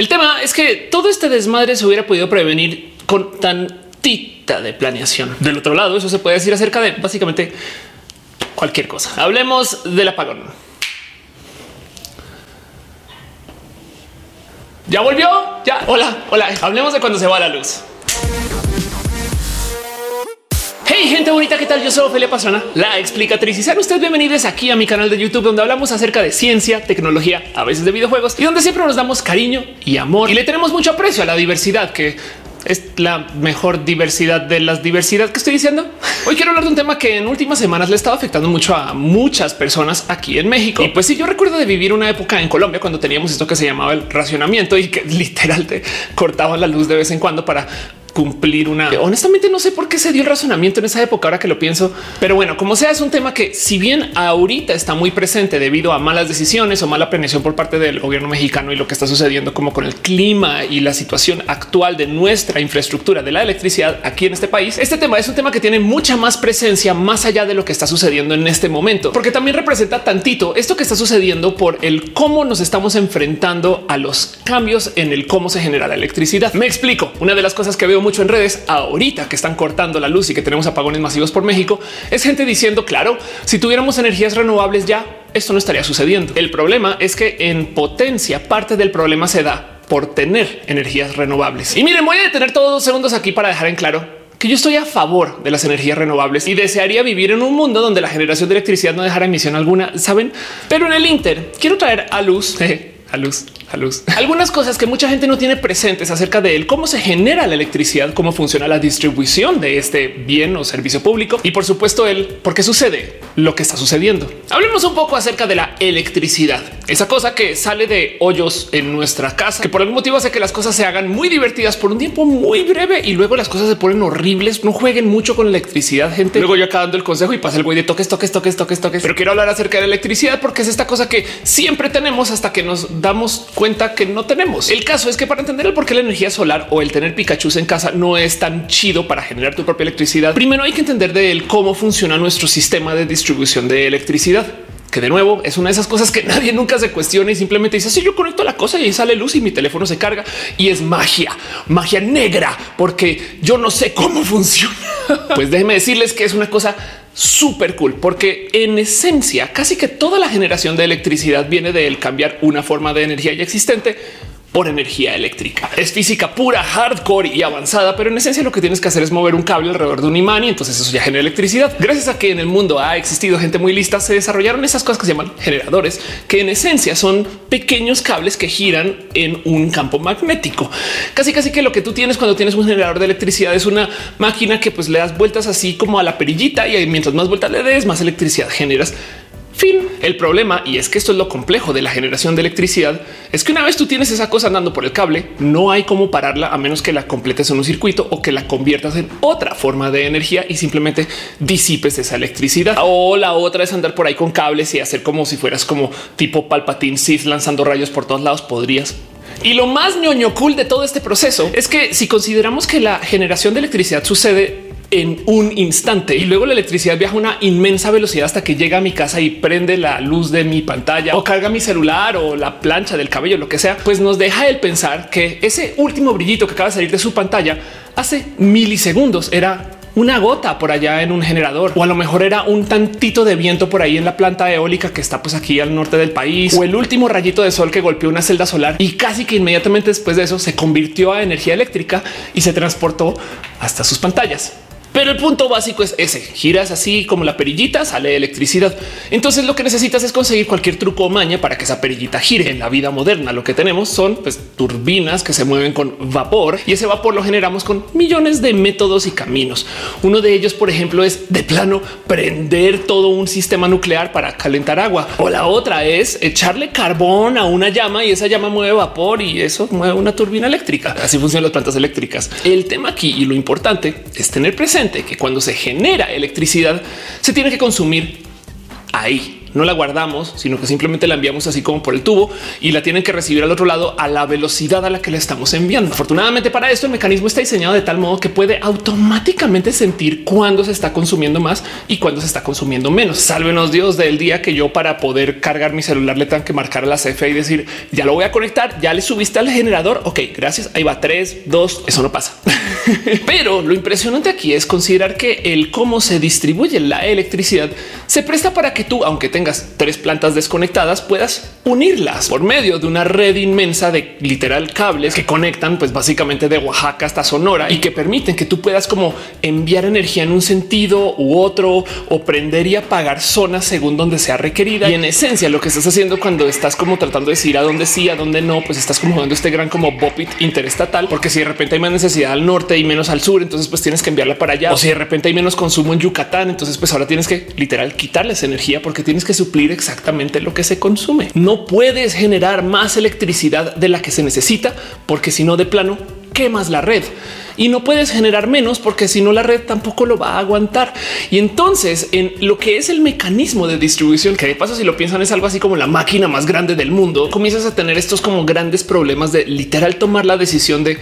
El tema es que todo este desmadre se hubiera podido prevenir con tantita de planeación. Del otro lado, eso se puede decir acerca de básicamente cualquier cosa. Hablemos del apagón. Ya volvió. Ya. Hola, hola. Hablemos de cuando se va la luz. Hey, gente bonita, ¿qué tal? Yo soy Ophelia Pastrana, la explicatriz. Y sean ustedes bienvenidos aquí a mi canal de YouTube, donde hablamos acerca de ciencia, tecnología, a veces de videojuegos y donde siempre nos damos cariño y amor y le tenemos mucho aprecio a la diversidad que es la mejor diversidad de las diversidades que estoy diciendo. Hoy quiero hablar de un tema que en últimas semanas le estaba afectando mucho a muchas personas aquí en México. Y pues sí, yo recuerdo de vivir una época en Colombia cuando teníamos esto que se llamaba el racionamiento y que literal te cortaban la luz de vez en cuando para cumplir una. Honestamente, no sé por qué se dio el razonamiento en esa época, ahora que lo pienso, pero bueno, como sea, es un tema que, si bien ahorita está muy presente debido a malas decisiones o mala planeación por parte del gobierno mexicano y lo que está sucediendo, como con el clima y la situación actual de nuestra infraestructura de la electricidad aquí en este país, este tema es un tema que tiene mucha más presencia más allá de lo que está sucediendo en este momento, porque también representa tantito esto que está sucediendo por el cómo nos estamos enfrentando a los cambios en el cómo se genera la electricidad. Me explico. Una de las cosas que veo mucho en redes ahorita que están cortando la luz y que tenemos apagones masivos por México es gente diciendo, claro, si tuviéramos energías renovables ya, esto no estaría sucediendo. El problema es que en potencia parte del problema se da por tener energías renovables. Y miren, voy a detener todos dos segundos aquí para dejar en claro que yo estoy a favor de las energías renovables y desearía vivir en un mundo donde la generación de electricidad no dejara emisión alguna, saben? Pero en el Inter quiero traer a luz, a luz Algunas cosas que mucha gente no tiene presentes acerca de él, cómo se genera la electricidad, cómo funciona la distribución de este bien o servicio público y por supuesto el por qué sucede lo que está sucediendo. Hablemos un poco acerca de la electricidad, esa cosa que sale de hoyos en nuestra casa, que por algún motivo hace que las cosas se hagan muy divertidas por un tiempo muy breve y luego las cosas se ponen horribles. No jueguen mucho con la electricidad, gente. Luego yo acá dando el consejo y pasa el güey de toques, toques, toques, toques, toques. Pero quiero hablar acerca de la electricidad porque es esta cosa que siempre tenemos hasta que nos damos cuenta que no tenemos. El caso es que para entender el por qué la energía solar o el tener Pikachu en casa no es tan chido para generar tu propia electricidad, primero hay que entender de él cómo funciona nuestro sistema de distribución de electricidad que de nuevo es una de esas cosas que nadie nunca se cuestiona y simplemente dice si yo conecto la cosa y ahí sale luz y mi teléfono se carga y es magia, magia negra, porque yo no sé cómo funciona. Pues déjenme decirles que es una cosa súper cool, porque en esencia casi que toda la generación de electricidad viene de el cambiar una forma de energía ya existente por energía eléctrica. Es física pura, hardcore y avanzada, pero en esencia lo que tienes que hacer es mover un cable alrededor de un imán y entonces eso ya genera electricidad. Gracias a que en el mundo ha existido gente muy lista, se desarrollaron esas cosas que se llaman generadores, que en esencia son pequeños cables que giran en un campo magnético. Casi casi que lo que tú tienes cuando tienes un generador de electricidad es una máquina que pues le das vueltas así como a la perillita y mientras más vueltas le des, más electricidad generas. Fin. El problema, y es que esto es lo complejo de la generación de electricidad, es que una vez tú tienes esa cosa andando por el cable, no hay cómo pararla a menos que la completes en un circuito o que la conviertas en otra forma de energía y simplemente disipes esa electricidad. O la otra es andar por ahí con cables y hacer como si fueras como tipo palpatín Sith lanzando rayos por todos lados. Podrías y lo más ñoño cool de todo este proceso es que si consideramos que la generación de electricidad sucede en un instante. Y luego la electricidad viaja a una inmensa velocidad hasta que llega a mi casa y prende la luz de mi pantalla o carga mi celular o la plancha del cabello, lo que sea, pues nos deja el pensar que ese último brillito que acaba de salir de su pantalla hace milisegundos era una gota por allá en un generador. O a lo mejor era un tantito de viento por ahí en la planta eólica que está pues aquí al norte del país. O el último rayito de sol que golpeó una celda solar y casi que inmediatamente después de eso se convirtió a energía eléctrica y se transportó hasta sus pantallas. Pero el punto básico es ese. Giras así como la perillita, sale electricidad. Entonces lo que necesitas es conseguir cualquier truco o maña para que esa perillita gire. En la vida moderna lo que tenemos son pues, turbinas que se mueven con vapor y ese vapor lo generamos con millones de métodos y caminos. Uno de ellos, por ejemplo, es de plano prender todo un sistema nuclear para calentar agua. O la otra es echarle carbón a una llama y esa llama mueve vapor y eso mueve una turbina eléctrica. Así funcionan las plantas eléctricas. El tema aquí y lo importante es tener presente que cuando se genera electricidad se tiene que consumir ahí no la guardamos, sino que simplemente la enviamos así como por el tubo y la tienen que recibir al otro lado a la velocidad a la que le estamos enviando. Afortunadamente para esto el mecanismo está diseñado de tal modo que puede automáticamente sentir cuándo se está consumiendo más y cuándo se está consumiendo menos. Sálvenos Dios del día que yo para poder cargar mi celular le tengo que marcar a la CFE y decir ya lo voy a conectar, ya le subiste al generador. Ok, gracias. Ahí va tres, dos. Eso no pasa. Pero lo impresionante aquí es considerar que el cómo se distribuye la electricidad se presta para que tú, aunque tengas tres plantas desconectadas, puedas unirlas por medio de una red inmensa de literal cables que conectan pues básicamente de Oaxaca hasta Sonora y que permiten que tú puedas como enviar energía en un sentido u otro o prender y apagar zonas según donde sea requerida. Y en esencia lo que estás haciendo cuando estás como tratando de decir a dónde sí, a dónde no, pues estás como jugando este gran como bopit interestatal, porque si de repente hay más necesidad al norte y menos al sur, entonces pues tienes que enviarla para allá. O si de repente hay menos consumo en Yucatán, entonces pues ahora tienes que literal quitarles energía porque tienes que suplir exactamente lo que se consume. No puedes generar más electricidad de la que se necesita, porque si no de plano quemas la red y no puedes generar menos porque si no la red tampoco lo va a aguantar. Y entonces en lo que es el mecanismo de distribución, que de paso si lo piensan es algo así como la máquina más grande del mundo, comienzas a tener estos como grandes problemas de literal tomar la decisión de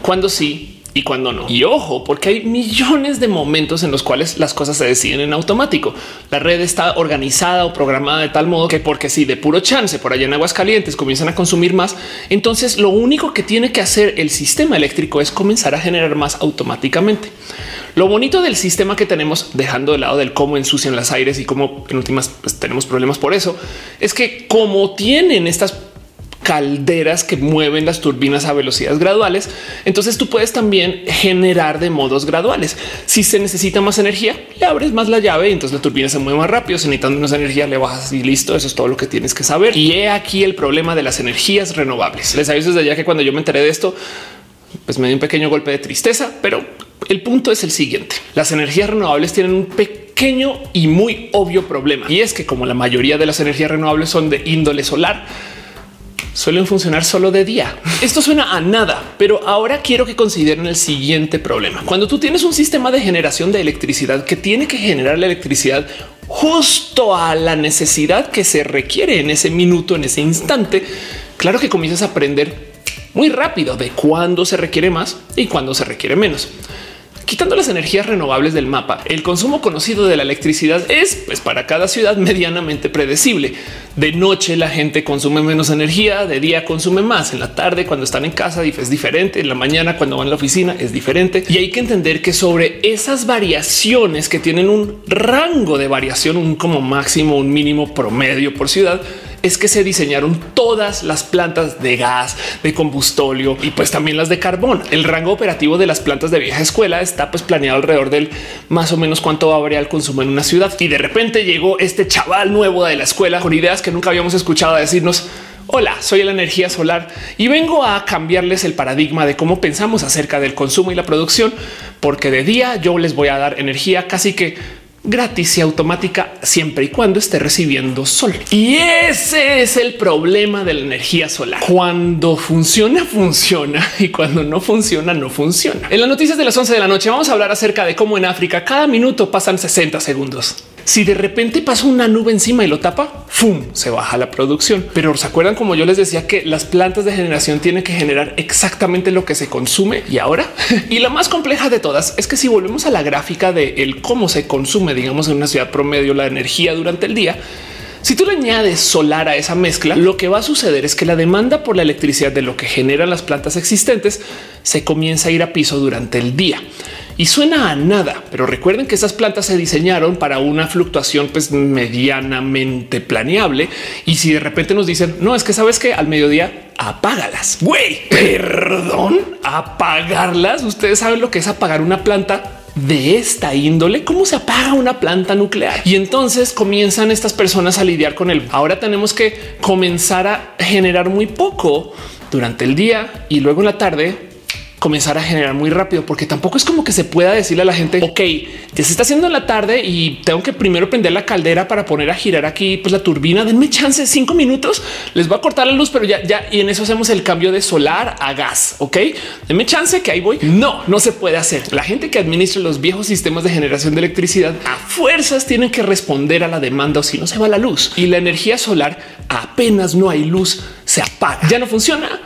cuándo sí y cuando no. Y ojo, porque hay millones de momentos en los cuales las cosas se deciden en automático. La red está organizada o programada de tal modo que porque si de puro chance por allá en aguas calientes comienzan a consumir más, entonces lo único que tiene que hacer el sistema eléctrico es comenzar a generar más automáticamente. Lo bonito del sistema que tenemos, dejando de lado del cómo ensucian las aires y cómo en últimas pues, tenemos problemas por eso, es que como tienen estas calderas que mueven las turbinas a velocidades graduales. Entonces tú puedes también generar de modos graduales. Si se necesita más energía, le abres más la llave y entonces la turbina se mueve más rápido. Si necesitan más energía, le bajas y listo. Eso es todo lo que tienes que saber. Y he aquí el problema de las energías renovables. Les aviso desde ya que cuando yo me enteré de esto, pues me dio un pequeño golpe de tristeza, pero el punto es el siguiente. Las energías renovables tienen un pequeño y muy obvio problema. Y es que como la mayoría de las energías renovables son de índole solar, suelen funcionar solo de día. Esto suena a nada, pero ahora quiero que consideren el siguiente problema. Cuando tú tienes un sistema de generación de electricidad que tiene que generar la electricidad justo a la necesidad que se requiere en ese minuto, en ese instante, claro que comienzas a aprender muy rápido de cuándo se requiere más y cuándo se requiere menos. Quitando las energías renovables del mapa, el consumo conocido de la electricidad es pues, para cada ciudad medianamente predecible. De noche la gente consume menos energía, de día consume más, en la tarde cuando están en casa es diferente, en la mañana cuando van a la oficina es diferente. Y hay que entender que sobre esas variaciones que tienen un rango de variación, un como máximo, un mínimo promedio por ciudad, es que se diseñaron todas las plantas de gas, de combustóleo y pues también las de carbón. El rango operativo de las plantas de vieja escuela está pues planeado alrededor del más o menos cuánto va a variar el consumo en una ciudad. Y de repente llegó este chaval nuevo de la escuela con ideas que nunca habíamos escuchado a decirnos Hola, soy la energía solar y vengo a cambiarles el paradigma de cómo pensamos acerca del consumo y la producción, porque de día yo les voy a dar energía casi que gratis y automática siempre y cuando esté recibiendo sol. Y ese es el problema de la energía solar. Cuando funciona, funciona y cuando no funciona, no funciona. En las noticias de las 11 de la noche vamos a hablar acerca de cómo en África cada minuto pasan 60 segundos. Si de repente pasa una nube encima y lo tapa, ¡fum! se baja la producción. Pero se acuerdan como yo les decía que las plantas de generación tienen que generar exactamente lo que se consume y ahora. y la más compleja de todas es que si volvemos a la gráfica de el cómo se consume, digamos, en una ciudad promedio la energía durante el día, si tú le añades solar a esa mezcla, lo que va a suceder es que la demanda por la electricidad de lo que generan las plantas existentes se comienza a ir a piso durante el día y suena a nada, pero recuerden que esas plantas se diseñaron para una fluctuación pues medianamente planeable. Y si de repente nos dicen no es que sabes que al mediodía apágalas, güey, perdón, apagarlas. Ustedes saben lo que es apagar una planta de esta índole, cómo se apaga una planta nuclear. Y entonces comienzan estas personas a lidiar con él. Ahora tenemos que comenzar a generar muy poco durante el día y luego en la tarde comenzar a generar muy rápido, porque tampoco es como que se pueda decirle a la gente, ok, ya se está haciendo en la tarde y tengo que primero prender la caldera para poner a girar aquí pues la turbina, denme chance cinco minutos, les va a cortar la luz, pero ya, ya, y en eso hacemos el cambio de solar a gas, ok, denme chance que ahí voy. No, no se puede hacer. La gente que administra los viejos sistemas de generación de electricidad a fuerzas tienen que responder a la demanda o si no se va la luz. Y la energía solar apenas no hay luz, se apaga, ya no funciona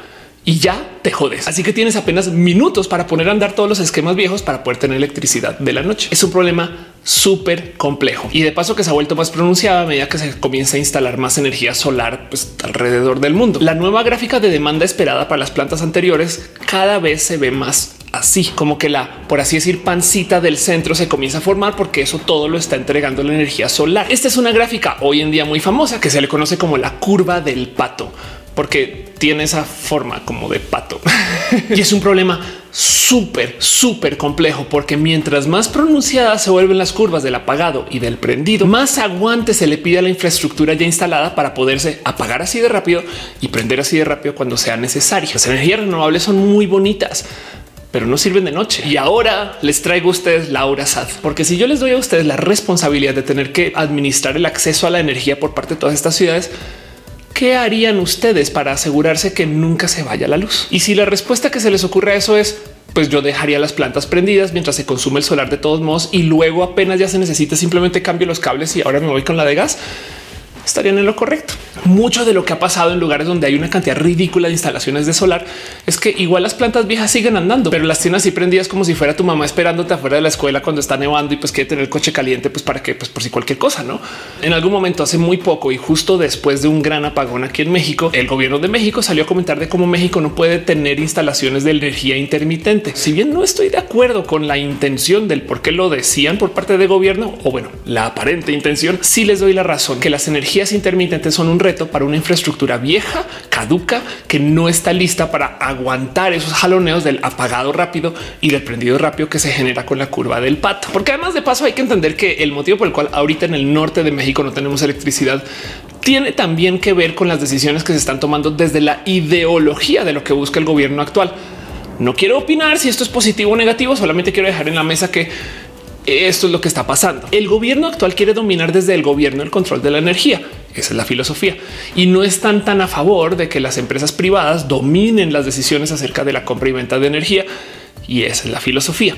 y ya te jodes. Así que tienes apenas minutos para poner a andar todos los esquemas viejos para poder tener electricidad de la noche. Es un problema súper complejo y de paso que se ha vuelto más pronunciada a medida que se comienza a instalar más energía solar pues, alrededor del mundo. La nueva gráfica de demanda esperada para las plantas anteriores cada vez se ve más así como que la, por así decir, pancita del centro se comienza a formar porque eso todo lo está entregando la energía solar. Esta es una gráfica hoy en día muy famosa que se le conoce como la curva del pato porque tiene esa forma como de pato y es un problema súper, súper complejo porque mientras más pronunciadas se vuelven las curvas del apagado y del prendido, más aguante se le pide a la infraestructura ya instalada para poderse apagar así de rápido y prender así de rápido cuando sea necesario. Las energías renovables son muy bonitas, pero no sirven de noche. Y ahora les traigo a ustedes la hora SAD, porque si yo les doy a ustedes la responsabilidad de tener que administrar el acceso a la energía por parte de todas estas ciudades, ¿qué harían ustedes para asegurarse que nunca se vaya la luz? Y si la respuesta que se les ocurre a eso es pues yo dejaría las plantas prendidas mientras se consume el solar de todos modos y luego apenas ya se necesita simplemente cambio los cables y ahora me voy con la de gas estarían en lo correcto. Mucho de lo que ha pasado en lugares donde hay una cantidad ridícula de instalaciones de solar es que igual las plantas viejas siguen andando, pero las tienes así prendidas como si fuera tu mamá esperándote afuera de la escuela cuando está nevando y pues quiere tener el coche caliente, pues para que, pues por si cualquier cosa, no? En algún momento hace muy poco y justo después de un gran apagón aquí en México, el gobierno de México salió a comentar de cómo México no puede tener instalaciones de energía intermitente. Si bien no estoy de acuerdo con la intención del por qué lo decían por parte del gobierno o bueno, la aparente intención, sí les doy la razón que las energías intermitentes son un reto para una infraestructura vieja, caduca, que no está lista para aguantar esos jaloneos del apagado rápido y del prendido rápido que se genera con la curva del pato. Porque además de paso hay que entender que el motivo por el cual ahorita en el norte de México no tenemos electricidad tiene también que ver con las decisiones que se están tomando desde la ideología de lo que busca el gobierno actual. No quiero opinar si esto es positivo o negativo, solamente quiero dejar en la mesa que esto es lo que está pasando. El gobierno actual quiere dominar desde el gobierno el control de la energía. Esa es la filosofía y no están tan a favor de que las empresas privadas dominen las decisiones acerca de la compra y venta de energía. Y esa es la filosofía.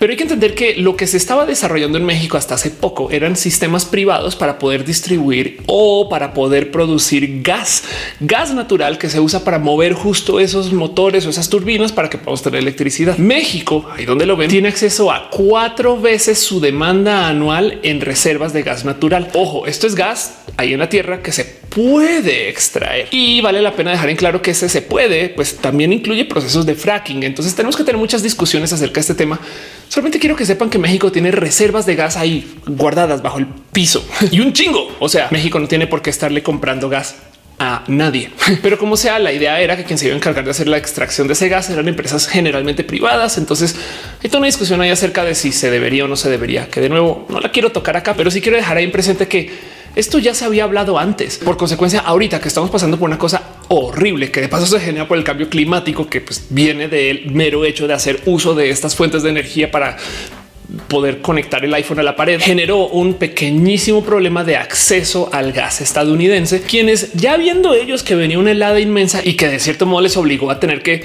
Pero hay que entender que lo que se estaba desarrollando en México hasta hace poco eran sistemas privados para poder distribuir o para poder producir gas, gas natural que se usa para mover justo esos motores o esas turbinas para que podamos tener electricidad. México, ahí donde lo ven, tiene acceso a cuatro veces su demanda anual en reservas de gas natural. Ojo, esto es gas ahí en la tierra que se puede extraer y vale la pena dejar en claro que ese se puede, pues también incluye procesos de fracking. Entonces tenemos que tener muchas discusiones acerca de este tema Solamente quiero que sepan que México tiene reservas de gas ahí guardadas bajo el piso y un chingo. O sea, México no tiene por qué estarle comprando gas a nadie. Pero como sea, la idea era que quien se iba a encargar de hacer la extracción de ese gas eran empresas generalmente privadas. Entonces hay toda una discusión ahí acerca de si se debería o no se debería, que de nuevo no la quiero tocar acá, pero sí quiero dejar ahí en presente que esto ya se había hablado antes. Por consecuencia, ahorita que estamos pasando por una cosa horrible que de paso se genera por el cambio climático que pues, viene del mero hecho de hacer uso de estas fuentes de energía para poder conectar el iPhone a la pared generó un pequeñísimo problema de acceso al gas estadounidense, quienes ya viendo ellos que venía una helada inmensa y que de cierto modo les obligó a tener que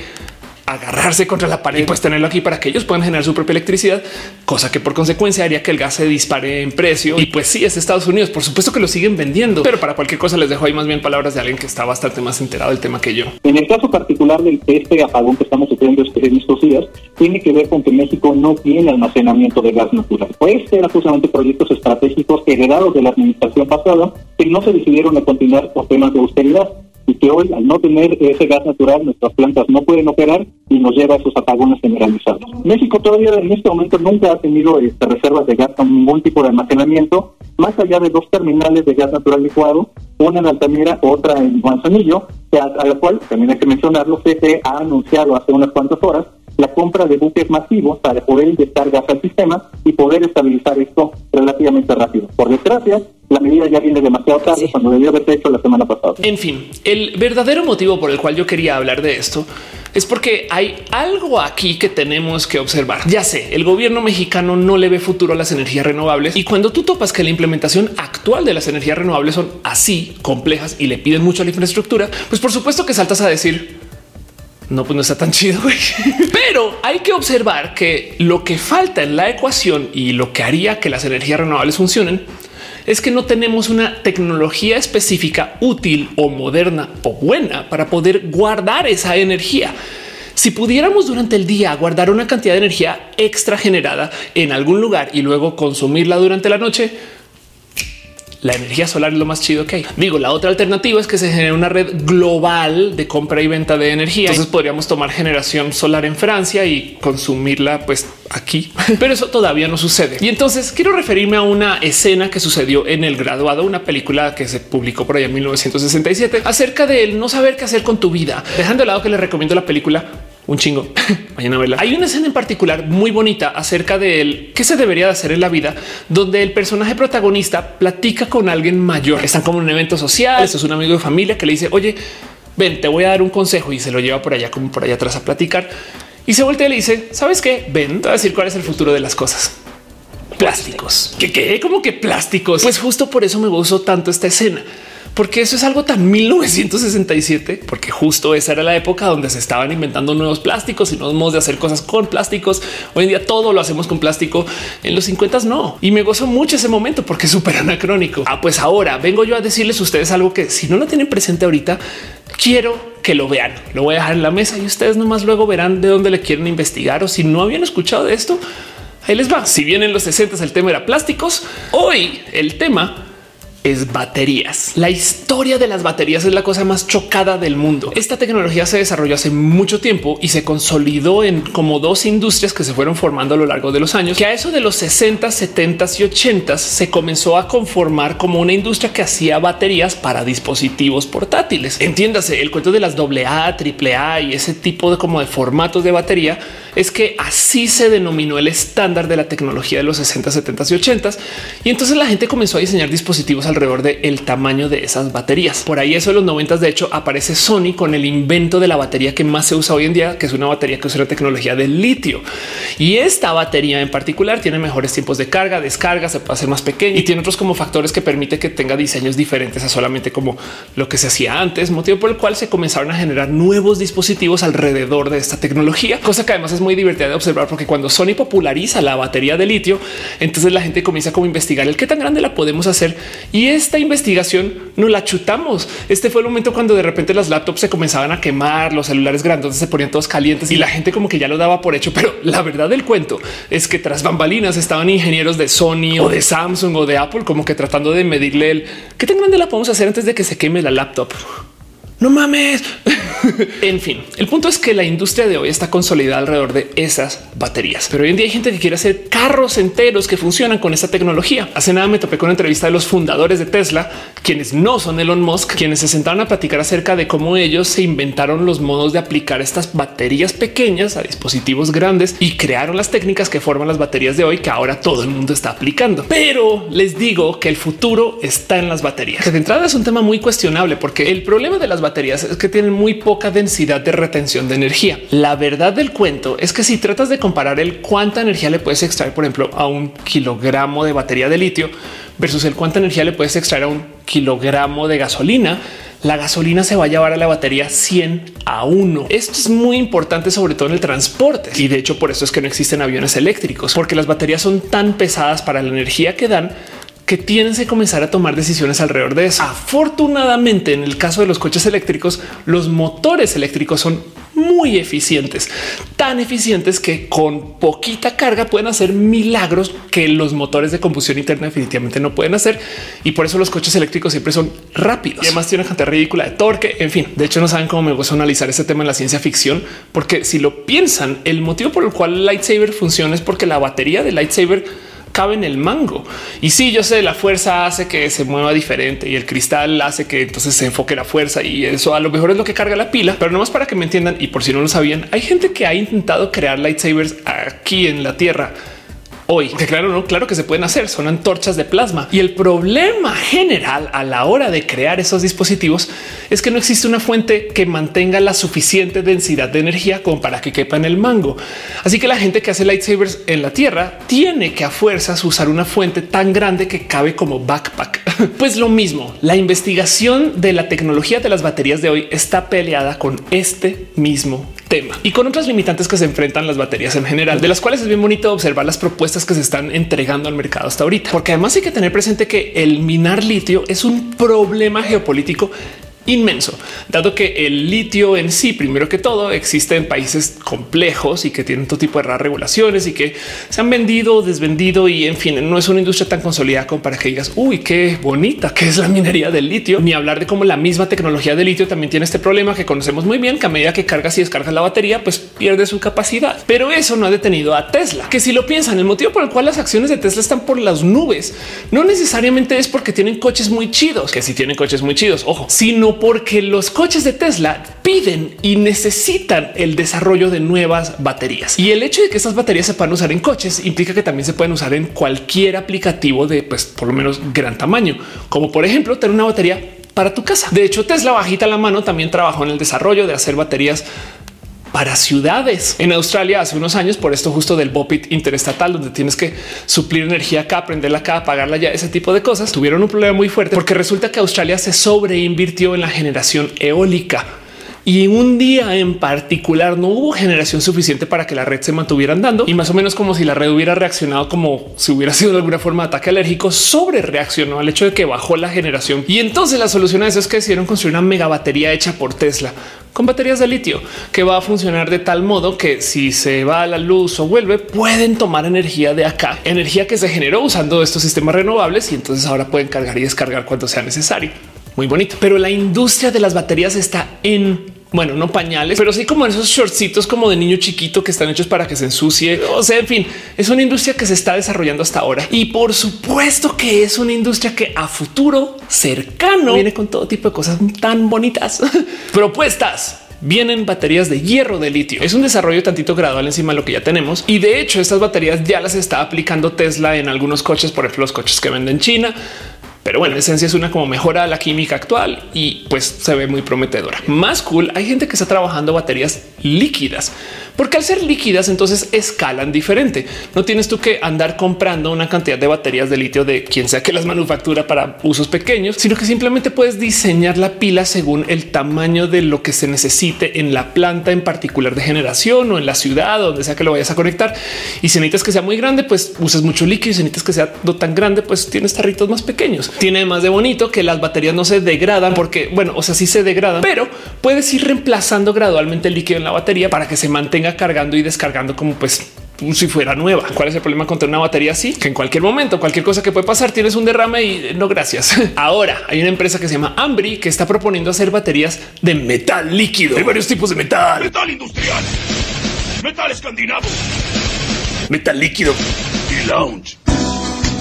agarrarse contra la pared y pues tenerlo aquí para que ellos puedan generar su propia electricidad, cosa que por consecuencia haría que el gas se dispare en precio. Y pues sí, es Estados Unidos. Por supuesto que lo siguen vendiendo, pero para cualquier cosa les dejo ahí más bien palabras de alguien que está bastante más enterado del tema que yo. En el caso particular del este apagón que estamos sufriendo en estos días, tiene que ver con que México no tiene almacenamiento de gas natural. Pues era justamente proyectos estratégicos heredados de la administración pasada que no se decidieron a continuar por temas de austeridad y que hoy al no tener ese gas natural nuestras plantas no pueden operar y nos lleva a esos apagones generalizados. México todavía en este momento nunca ha tenido este, reservas de gas con ningún tipo de almacenamiento, más allá de dos terminales de gas natural licuado, una en Altamira, otra en Manzanillo, a, la cual también hay que mencionarlo, CFE ha anunciado hace unas cuantas horas la compra de buques masivos para poder inyectar gas al sistema y poder estabilizar esto relativamente rápido. Por desgracia, la medida ya viene demasiado tarde cuando debió haberse hecho la semana pasada. En fin, el verdadero motivo por el cual yo quería hablar de esto es porque hay algo aquí que tenemos que observar. Ya sé, el gobierno mexicano no le ve futuro a las energías renovables y cuando tú topas que la implementación actual de las energías renovables son así complejas y le piden mucho a la infraestructura, pues por supuesto que saltas a decir no, pues no está tan chido, Pero hay que observar que lo que falta en la ecuación y lo que haría que las energías renovables funcionen es que no tenemos una tecnología específica útil o moderna o buena para poder guardar esa energía. Si pudiéramos durante el día guardar una cantidad de energía extra generada en algún lugar y luego consumirla durante la noche, la energía solar es lo más chido que hay. Digo, la otra alternativa es que se genere una red global de compra y venta de energía. Entonces podríamos tomar generación solar en Francia y consumirla pues aquí, pero eso todavía no sucede. Y entonces quiero referirme a una escena que sucedió en El Graduado, una película que se publicó por allá en 1967 acerca de no saber qué hacer con tu vida. Dejando de lado que les recomiendo la película un chingo. Mañana verla. Hay una escena en particular muy bonita acerca de él qué se debería de hacer en la vida, donde el personaje protagonista platica con alguien mayor. Están como en un evento social. Esto es un amigo de familia que le dice, oye, ven, te voy a dar un consejo y se lo lleva por allá, como por allá atrás a platicar. Y se voltea y le dice, ¿sabes qué? Ven, te voy a decir cuál es el futuro de las cosas. Plásticos. ¿Qué qué? ¿Cómo que plásticos? Pues justo por eso me gustó tanto esta escena porque eso es algo tan 1967, porque justo esa era la época donde se estaban inventando nuevos plásticos y nuevos modos de hacer cosas con plásticos. Hoy en día todo lo hacemos con plástico. En los 50 no. Y me gozo mucho ese momento porque es súper anacrónico. Ah, pues ahora vengo yo a decirles a ustedes algo que si no lo tienen presente ahorita, quiero que lo vean. Lo voy a dejar en la mesa y ustedes nomás luego verán de dónde le quieren investigar o si no habían escuchado de esto. Ahí les va. Si bien en los 60 el tema era plásticos, hoy el tema es baterías. La historia de las baterías es la cosa más chocada del mundo. Esta tecnología se desarrolló hace mucho tiempo y se consolidó en como dos industrias que se fueron formando a lo largo de los años, que a eso de los 60, 70 y 80 se comenzó a conformar como una industria que hacía baterías para dispositivos portátiles. Entiéndase, el cuento de las AA, AAA y ese tipo de como de formatos de batería es que así se denominó el estándar de la tecnología de los 60, 70 y 80 y entonces la gente comenzó a diseñar dispositivos alrededor del el tamaño de esas baterías. Por ahí eso de los 90 de hecho aparece Sony con el invento de la batería que más se usa hoy en día, que es una batería que usa la tecnología del litio. Y esta batería en particular tiene mejores tiempos de carga, descarga, se puede hacer más pequeña y tiene otros como factores que permite que tenga diseños diferentes a solamente como lo que se hacía antes, motivo por el cual se comenzaron a generar nuevos dispositivos alrededor de esta tecnología, cosa que además es muy divertida de observar porque cuando Sony populariza la batería de litio, entonces la gente comienza como a investigar el qué tan grande la podemos hacer y esta investigación no la chutamos. Este fue el momento cuando de repente las laptops se comenzaban a quemar, los celulares grandes se ponían todos calientes y la gente como que ya lo daba por hecho. Pero la verdad del cuento es que tras bambalinas estaban ingenieros de Sony o de Samsung o de Apple como que tratando de medirle el qué tan grande la podemos hacer antes de que se queme la laptop. No mames. en fin, el punto es que la industria de hoy está consolidada alrededor de esas baterías, pero hoy en día hay gente que quiere hacer carros enteros que funcionan con esta tecnología. Hace nada me topé con una entrevista de los fundadores de Tesla, quienes no son Elon Musk, quienes se sentaron a platicar acerca de cómo ellos se inventaron los modos de aplicar estas baterías pequeñas a dispositivos grandes y crearon las técnicas que forman las baterías de hoy que ahora todo el mundo está aplicando. Pero les digo que el futuro está en las baterías. Que de entrada es un tema muy cuestionable porque el problema de las baterías es que tienen muy poca densidad de retención de energía. La verdad del cuento es que si tratas de comparar el cuánta energía le puedes extraer, por ejemplo, a un kilogramo de batería de litio versus el cuánta energía le puedes extraer a un kilogramo de gasolina, la gasolina se va a llevar a la batería 100 a 1. Esto es muy importante, sobre todo en el transporte. Y de hecho, por eso es que no existen aviones eléctricos, porque las baterías son tan pesadas para la energía que dan que tienes que comenzar a tomar decisiones alrededor de eso. Afortunadamente, en el caso de los coches eléctricos, los motores eléctricos son muy eficientes, tan eficientes que con poquita carga pueden hacer milagros que los motores de combustión interna definitivamente no pueden hacer. Y por eso los coches eléctricos siempre son rápidos y además tienen cantidad ridícula de torque. En fin, de hecho, no saben cómo me gusta analizar ese tema en la ciencia ficción, porque si lo piensan, el motivo por el cual el lightsaber funciona es porque la batería del lightsaber cabe en el mango. Y sí, yo sé, la fuerza hace que se mueva diferente y el cristal hace que entonces se enfoque la fuerza y eso a lo mejor es lo que carga la pila, pero no más para que me entiendan y por si no lo sabían, hay gente que ha intentado crear lightsabers aquí en la Tierra hoy. Que claro, no, claro que se pueden hacer, son antorchas de plasma. Y el problema general a la hora de crear esos dispositivos es que no existe una fuente que mantenga la suficiente densidad de energía como para que quepa en el mango. Así que la gente que hace lightsabers en la Tierra tiene que a fuerzas usar una fuente tan grande que cabe como backpack. Pues lo mismo, la investigación de la tecnología de las baterías de hoy está peleada con este mismo y con otras limitantes que se enfrentan las baterías en general, de las cuales es bien bonito observar las propuestas que se están entregando al mercado hasta ahorita, porque además hay que tener presente que el minar litio es un problema geopolítico inmenso, dado que el litio en sí, primero que todo, existe en países complejos y que tienen todo tipo de raras regulaciones y que se han vendido, desvendido y en fin, no es una industria tan consolidada como para que digas, uy, qué bonita que es la minería del litio, ni hablar de cómo la misma tecnología de litio también tiene este problema que conocemos muy bien, que a medida que cargas y descargas la batería, pues pierde su capacidad. Pero eso no ha detenido a Tesla, que si lo piensan, el motivo por el cual las acciones de Tesla están por las nubes no necesariamente es porque tienen coches muy chidos, que si tienen coches muy chidos, ojo, sino porque los coches de Tesla piden y necesitan el desarrollo de nuevas baterías. Y el hecho de que estas baterías se puedan usar en coches implica que también se pueden usar en cualquier aplicativo de pues, por lo menos gran tamaño, como por ejemplo tener una batería para tu casa. De hecho, Tesla bajita la mano también trabajó en el desarrollo de hacer baterías para ciudades. En Australia hace unos años, por esto justo del BOPIT interestatal, donde tienes que suplir energía acá, prenderla acá, apagarla ya, ese tipo de cosas, tuvieron un problema muy fuerte porque resulta que Australia se sobreinvirtió en la generación eólica. Y un día en particular no hubo generación suficiente para que la red se mantuviera andando y más o menos como si la red hubiera reaccionado como si hubiera sido de alguna forma ataque alérgico, sobre reaccionó al hecho de que bajó la generación. Y entonces la solución a eso es que decidieron construir una mega batería hecha por Tesla con baterías de litio que va a funcionar de tal modo que si se va a la luz o vuelve, pueden tomar energía de acá, energía que se generó usando estos sistemas renovables y entonces ahora pueden cargar y descargar cuando sea necesario. Muy bonito, pero la industria de las baterías está en bueno, no pañales, pero sí como esos shortcitos como de niño chiquito que están hechos para que se ensucie. O sea, en fin, es una industria que se está desarrollando hasta ahora. Y por supuesto que es una industria que a futuro cercano viene con todo tipo de cosas tan bonitas. Propuestas vienen baterías de hierro de litio. Es un desarrollo tantito gradual encima de lo que ya tenemos. Y de hecho, estas baterías ya las está aplicando Tesla en algunos coches, por ejemplo, los coches que venden en China pero bueno, en esencia es una como mejora a la química actual y pues se ve muy prometedora. Más cool, hay gente que está trabajando baterías líquidas, porque al ser líquidas entonces escalan diferente. No tienes tú que andar comprando una cantidad de baterías de litio de quien sea que las manufactura para usos pequeños, sino que simplemente puedes diseñar la pila según el tamaño de lo que se necesite en la planta en particular de generación o en la ciudad donde sea que lo vayas a conectar. Y si necesitas que sea muy grande, pues usas mucho líquido. Y si necesitas que sea no tan grande, pues tienes tarritos más pequeños tiene más de bonito que las baterías no se degradan porque, bueno, o sea, sí se degradan, pero puedes ir reemplazando gradualmente el líquido en la batería para que se mantenga cargando y descargando como pues si fuera nueva. ¿Cuál es el problema con tener una batería así? Que en cualquier momento, cualquier cosa que puede pasar, tienes un derrame y no gracias. Ahora hay una empresa que se llama Ambri que está proponiendo hacer baterías de metal líquido. Hay varios tipos de metal. Metal industrial. Metal escandinavo. Metal líquido. Y lounge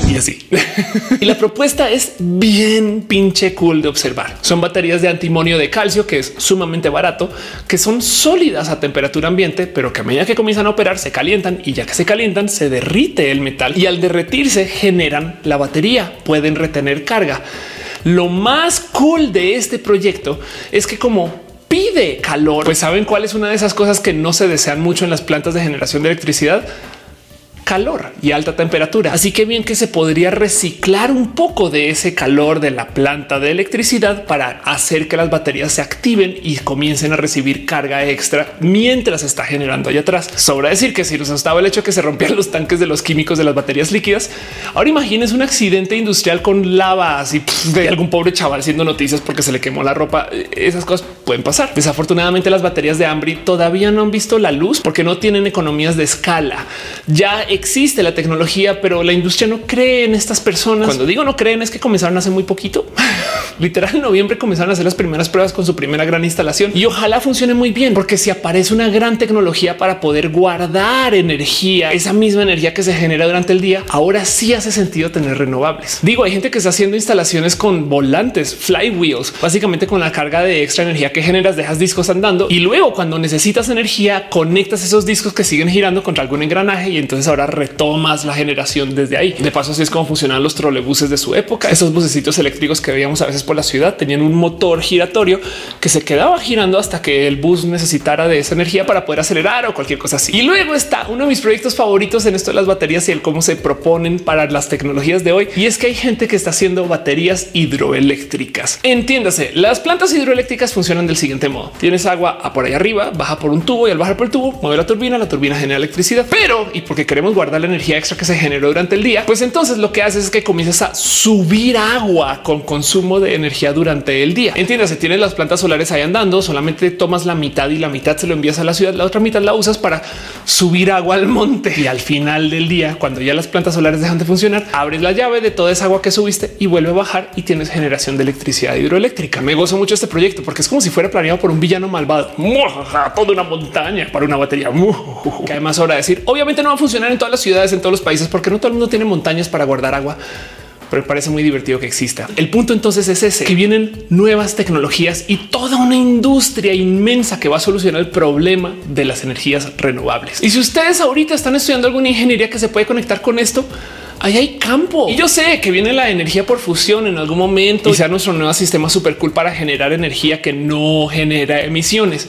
y así. y la propuesta es bien pinche cool de observar. Son baterías de antimonio de calcio, que es sumamente barato, que son sólidas a temperatura ambiente, pero que a medida que comienzan a operar se calientan y ya que se calientan se derrite el metal y al derretirse generan la batería, pueden retener carga. Lo más cool de este proyecto es que como pide calor, pues saben cuál es una de esas cosas que no se desean mucho en las plantas de generación de electricidad calor y alta temperatura. Así que bien que se podría reciclar un poco de ese calor de la planta de electricidad para hacer que las baterías se activen y comiencen a recibir carga extra mientras está generando allá atrás. Sobra decir que si nos estaba el hecho de que se rompían los tanques de los químicos de las baterías líquidas, ahora imagínense un accidente industrial con lava así de algún pobre chaval haciendo noticias porque se le quemó la ropa. Esas cosas pueden pasar. Desafortunadamente las baterías de Ambri todavía no han visto la luz porque no tienen economías de escala. Ya existe la tecnología, pero la industria no cree en estas personas. Cuando digo no creen es que comenzaron hace muy poquito. Literal en noviembre comenzaron a hacer las primeras pruebas con su primera gran instalación y ojalá funcione muy bien, porque si aparece una gran tecnología para poder guardar energía, esa misma energía que se genera durante el día, ahora sí hace sentido tener renovables. Digo, hay gente que está haciendo instalaciones con volantes, flywheels, básicamente con la carga de extra energía que generas, dejas discos andando y luego cuando necesitas energía conectas esos discos que siguen girando contra algún engranaje y entonces ahora ahora retomas la generación desde ahí. De paso, así es como funcionan los trolebuses de su época. Esos bucecitos eléctricos que veíamos a veces por la ciudad tenían un motor giratorio que se quedaba girando hasta que el bus necesitara de esa energía para poder acelerar o cualquier cosa así. Y luego está uno de mis proyectos favoritos en esto de las baterías y el cómo se proponen para las tecnologías de hoy. Y es que hay gente que está haciendo baterías hidroeléctricas. Entiéndase, las plantas hidroeléctricas funcionan del siguiente modo. Tienes agua a por ahí arriba, baja por un tubo y al bajar por el tubo mueve la turbina, la turbina genera electricidad. Pero y porque queremos guardar la energía extra que se generó durante el día, pues entonces lo que haces es que comienzas a subir agua con consumo de energía durante el día. Entiéndase, tienes las plantas solares ahí andando, solamente tomas la mitad y la mitad se lo envías a la ciudad, la otra mitad la usas para subir agua al monte y al final del día, cuando ya las plantas solares dejan de funcionar, abres la llave de toda esa agua que subiste y vuelve a bajar y tienes generación de electricidad hidroeléctrica. Me gozo mucho este proyecto porque es como si fuera planeado por un villano malvado. Toda una montaña para una batería. Que además ahora decir, obviamente no va a funcionar todas las ciudades, en todos los países, porque no todo el mundo tiene montañas para guardar agua pero me parece muy divertido que exista. El punto entonces es ese, que vienen nuevas tecnologías y toda una industria inmensa que va a solucionar el problema de las energías renovables. Y si ustedes ahorita están estudiando alguna ingeniería que se puede conectar con esto, ahí hay campo. Y yo sé que viene la energía por fusión en algún momento y sea nuestro nuevo sistema súper cool para generar energía que no genera emisiones.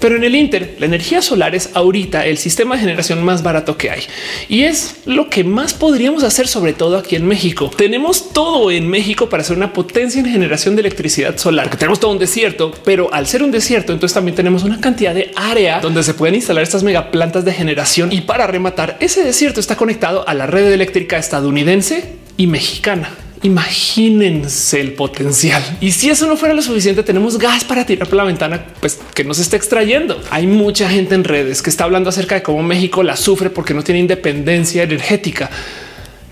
Pero en el Inter, la energía solar es ahorita el sistema de generación más barato que hay y es lo que más podríamos hacer, sobre todo aquí en México. Tenemos todo en México para ser una potencia en generación de electricidad solar, que tenemos todo un desierto, pero al ser un desierto, entonces también tenemos una cantidad de área donde se pueden instalar estas mega plantas de generación. Y para rematar, ese desierto está conectado a la red eléctrica estadounidense y mexicana. Imagínense el potencial. Y si eso no fuera lo suficiente, tenemos gas para tirar por la ventana, pues que nos está extrayendo. Hay mucha gente en redes que está hablando acerca de cómo México la sufre porque no tiene independencia energética.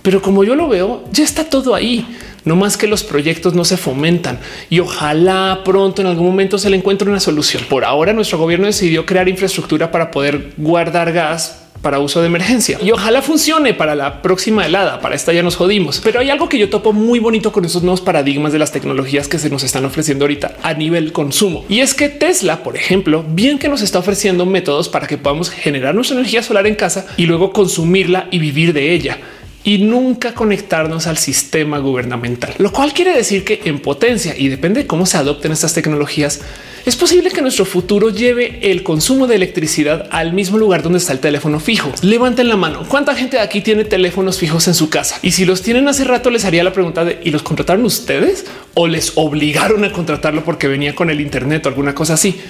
Pero como yo lo veo, ya está todo ahí. No más que los proyectos no se fomentan y ojalá pronto en algún momento se le encuentre una solución. Por ahora nuestro gobierno decidió crear infraestructura para poder guardar gas para uso de emergencia y ojalá funcione para la próxima helada. Para esta ya nos jodimos, pero hay algo que yo topo muy bonito con esos nuevos paradigmas de las tecnologías que se nos están ofreciendo ahorita a nivel consumo. Y es que Tesla, por ejemplo, bien que nos está ofreciendo métodos para que podamos generar nuestra energía solar en casa y luego consumirla y vivir de ella y nunca conectarnos al sistema gubernamental, lo cual quiere decir que en potencia y depende de cómo se adopten estas tecnologías, es posible que nuestro futuro lleve el consumo de electricidad al mismo lugar donde está el teléfono fijo. Levanten la mano. ¿Cuánta gente de aquí tiene teléfonos fijos en su casa? Y si los tienen hace rato, les haría la pregunta de ¿y los contrataron ustedes o les obligaron a contratarlo porque venía con el Internet o alguna cosa así?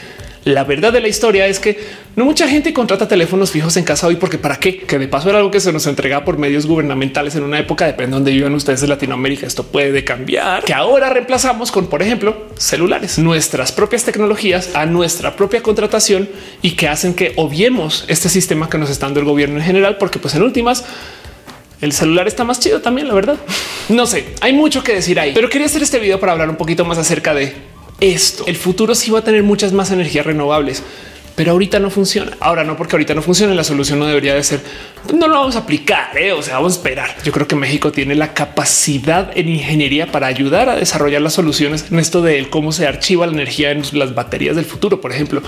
La verdad de la historia es que no mucha gente contrata teléfonos fijos en casa hoy porque para qué? Que de paso era algo que se nos entregaba por medios gubernamentales en una época, depende de donde vivan ustedes en Latinoamérica. Esto puede cambiar, que ahora reemplazamos con, por ejemplo, celulares, nuestras propias tecnologías a nuestra propia contratación y que hacen que obviemos este sistema que nos está dando el gobierno en general, porque pues en últimas el celular está más chido también, la verdad. No sé, hay mucho que decir ahí, pero quería hacer este video para hablar un poquito más acerca de esto. El futuro sí va a tener muchas más energías renovables, pero ahorita no funciona. Ahora no, porque ahorita no funciona. La solución no debería de ser no lo vamos a aplicar. ¿eh? O sea, vamos a esperar. Yo creo que México tiene la capacidad en ingeniería para ayudar a desarrollar las soluciones en esto de cómo se archiva la energía en las baterías del futuro, por ejemplo.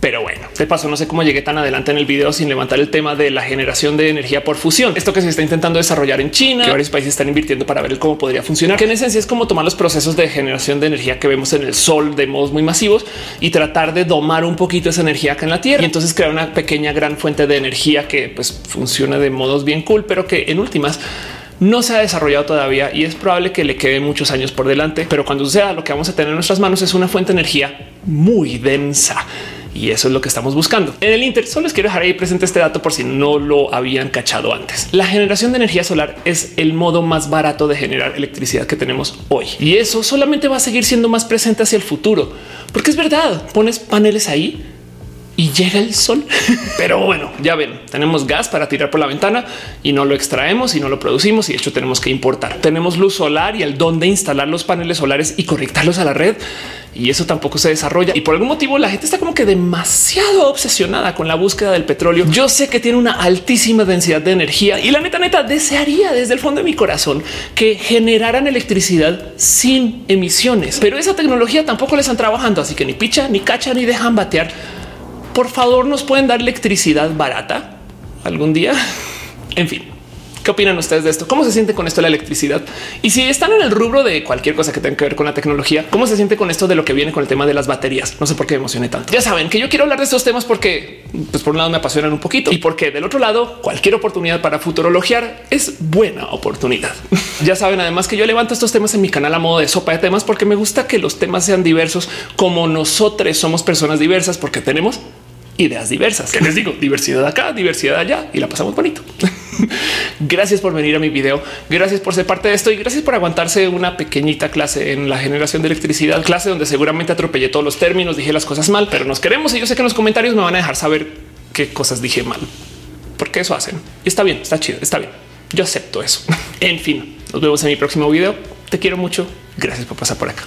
Pero bueno, de paso, no sé cómo llegué tan adelante en el video sin levantar el tema de la generación de energía por fusión. Esto que se está intentando desarrollar en China, que varios países están invirtiendo para ver cómo podría funcionar, que en esencia es como tomar los procesos de generación de energía que vemos en el sol de modos muy masivos y tratar de domar un poquito esa energía acá en la Tierra y entonces crear una pequeña gran fuente de energía que pues funciona de modos bien cool, pero que en últimas no se ha desarrollado todavía y es probable que le quede muchos años por delante. Pero cuando sea lo que vamos a tener en nuestras manos es una fuente de energía muy densa y eso es lo que estamos buscando. En el Inter solo les quiero dejar ahí presente este dato por si no lo habían cachado antes. La generación de energía solar es el modo más barato de generar electricidad que tenemos hoy. Y eso solamente va a seguir siendo más presente hacia el futuro. Porque es verdad, pones paneles ahí y llega el sol. Pero bueno, ya ven, tenemos gas para tirar por la ventana y no lo extraemos y no lo producimos y de hecho tenemos que importar. Tenemos luz solar y el dónde instalar los paneles solares y conectarlos a la red y eso tampoco se desarrolla. Y por algún motivo la gente está como que demasiado obsesionada con la búsqueda del petróleo. Yo sé que tiene una altísima densidad de energía y la neta neta desearía desde el fondo de mi corazón que generaran electricidad sin emisiones, pero esa tecnología tampoco le están trabajando, así que ni picha, ni cacha, ni dejan batear por favor nos pueden dar electricidad barata. algún día. En fin, ¿Qué opinan ustedes de esto? ¿Cómo se siente con esto la electricidad? Y si están en el rubro de cualquier cosa que tenga que ver con la tecnología, ¿cómo se siente con esto de lo que viene con el tema de las baterías? No sé por qué me emocioné tanto. Ya saben que yo quiero hablar de estos temas porque, pues por un lado me apasionan un poquito y porque del otro lado, cualquier oportunidad para futurologiar es buena oportunidad. ya saben además que yo levanto estos temas en mi canal a modo de sopa de temas porque me gusta que los temas sean diversos como nosotros somos personas diversas porque tenemos ideas diversas. Que les digo? Diversidad acá, diversidad allá y la pasamos bonito. gracias por venir a mi video. Gracias por ser parte de esto y gracias por aguantarse una pequeñita clase en la generación de electricidad, clase donde seguramente atropellé todos los términos, dije las cosas mal, pero nos queremos y yo sé que en los comentarios me van a dejar saber qué cosas dije mal, porque eso hacen. Está bien, está chido, está bien. Yo acepto eso. en fin, nos vemos en mi próximo video. Te quiero mucho. Gracias por pasar por acá.